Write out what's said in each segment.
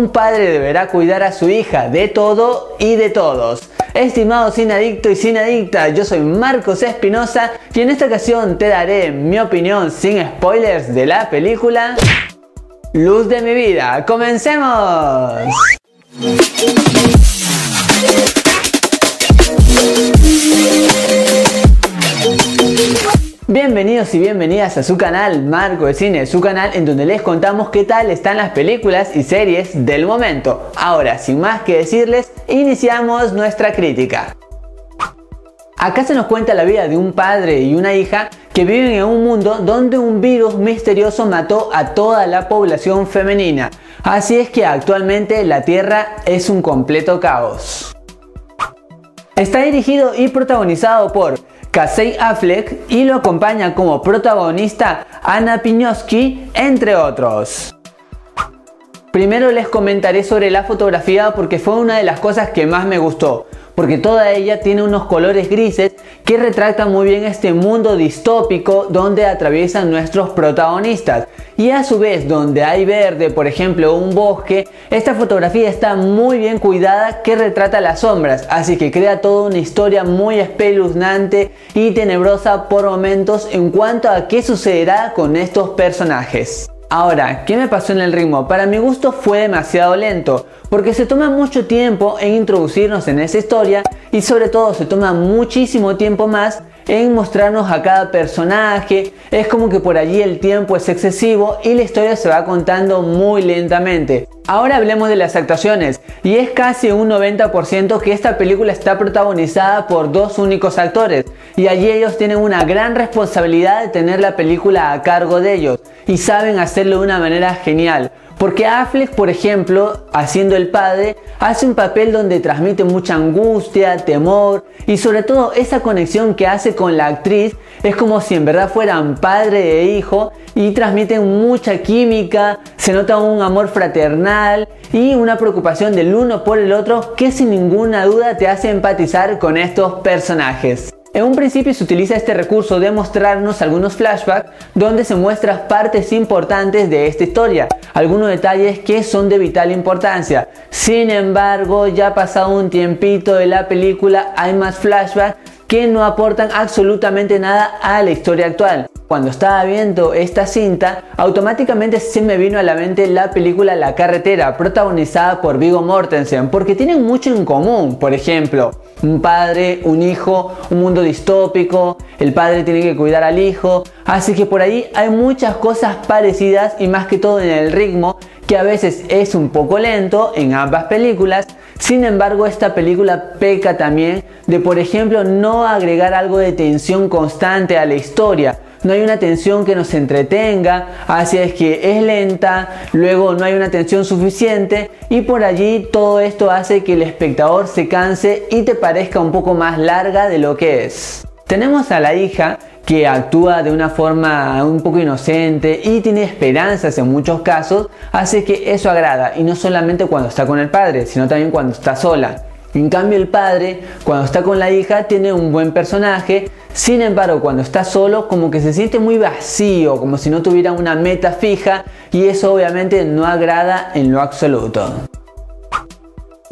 un padre deberá cuidar a su hija de todo y de todos. Estimado sin adicto y sin adicta, yo soy Marcos Espinosa y en esta ocasión te daré mi opinión sin spoilers de la película Luz de mi vida. ¡Comencemos! Y bienvenidas a su canal Marco de Cine, su canal en donde les contamos qué tal están las películas y series del momento. Ahora, sin más que decirles, iniciamos nuestra crítica. Acá se nos cuenta la vida de un padre y una hija que viven en un mundo donde un virus misterioso mató a toda la población femenina. Así es que actualmente la Tierra es un completo caos. Está dirigido y protagonizado por Casey Affleck y lo acompaña como protagonista Anna Piñoski, entre otros. Primero les comentaré sobre la fotografía porque fue una de las cosas que más me gustó porque toda ella tiene unos colores grises que retratan muy bien este mundo distópico donde atraviesan nuestros protagonistas. Y a su vez, donde hay verde, por ejemplo, un bosque, esta fotografía está muy bien cuidada que retrata las sombras, así que crea toda una historia muy espeluznante y tenebrosa por momentos en cuanto a qué sucederá con estos personajes. Ahora, ¿qué me pasó en el ritmo? Para mi gusto fue demasiado lento, porque se toma mucho tiempo en introducirnos en esa historia y sobre todo se toma muchísimo tiempo más en mostrarnos a cada personaje. Es como que por allí el tiempo es excesivo y la historia se va contando muy lentamente. Ahora hablemos de las actuaciones y es casi un 90% que esta película está protagonizada por dos únicos actores y allí ellos tienen una gran responsabilidad de tener la película a cargo de ellos y saben hacerlo de una manera genial. Porque Affleck, por ejemplo, haciendo el padre, hace un papel donde transmite mucha angustia, temor y sobre todo esa conexión que hace con la actriz es como si en verdad fueran padre e hijo y transmiten mucha química, se nota un amor fraternal y una preocupación del uno por el otro que sin ninguna duda te hace empatizar con estos personajes. En un principio se utiliza este recurso de mostrarnos algunos flashbacks donde se muestran partes importantes de esta historia, algunos detalles que son de vital importancia. Sin embargo, ya pasado un tiempito de la película hay más flashbacks que no aportan absolutamente nada a la historia actual. Cuando estaba viendo esta cinta, automáticamente se me vino a la mente la película La carretera, protagonizada por Vigo Mortensen, porque tienen mucho en común. Por ejemplo, un padre, un hijo, un mundo distópico, el padre tiene que cuidar al hijo, así que por ahí hay muchas cosas parecidas y más que todo en el ritmo, que a veces es un poco lento en ambas películas, sin embargo esta película peca también de por ejemplo no agregar algo de tensión constante a la historia, no hay una tensión que nos entretenga, así es que es lenta, luego no hay una tensión suficiente y por allí todo esto hace que el espectador se canse y te parezca un poco más larga de lo que es. Tenemos a la hija que actúa de una forma un poco inocente y tiene esperanzas en muchos casos, hace que eso agrada y no solamente cuando está con el padre, sino también cuando está sola. En cambio el padre, cuando está con la hija, tiene un buen personaje, sin embargo cuando está solo como que se siente muy vacío, como si no tuviera una meta fija y eso obviamente no agrada en lo absoluto.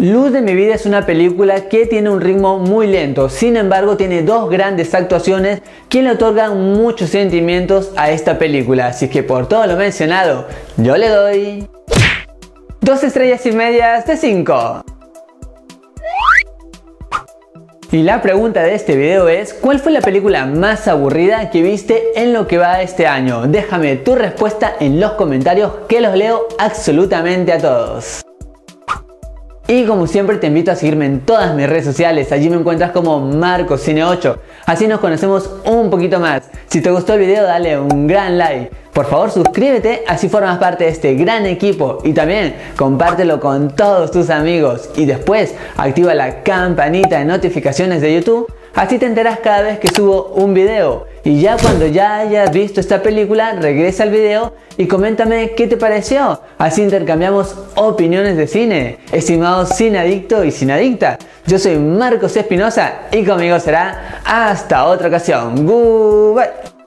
Luz de mi vida es una película que tiene un ritmo muy lento, sin embargo tiene dos grandes actuaciones que le otorgan muchos sentimientos a esta película, así que por todo lo mencionado, yo le doy dos estrellas y medias de 5. Y la pregunta de este video es, ¿cuál fue la película más aburrida que viste en lo que va este año? Déjame tu respuesta en los comentarios que los leo absolutamente a todos. Y como siempre te invito a seguirme en todas mis redes sociales, allí me encuentras como MarcoCine8, así nos conocemos un poquito más. Si te gustó el video dale un gran like. Por favor suscríbete, así formas parte de este gran equipo y también compártelo con todos tus amigos y después activa la campanita de notificaciones de YouTube, así te enteras cada vez que subo un video. Y ya cuando ya hayas visto esta película, regresa al video y coméntame qué te pareció. Así intercambiamos opiniones de cine. Estimados cine adicto y sin adicta, yo soy Marcos Espinosa y conmigo será hasta otra ocasión. Goodbye.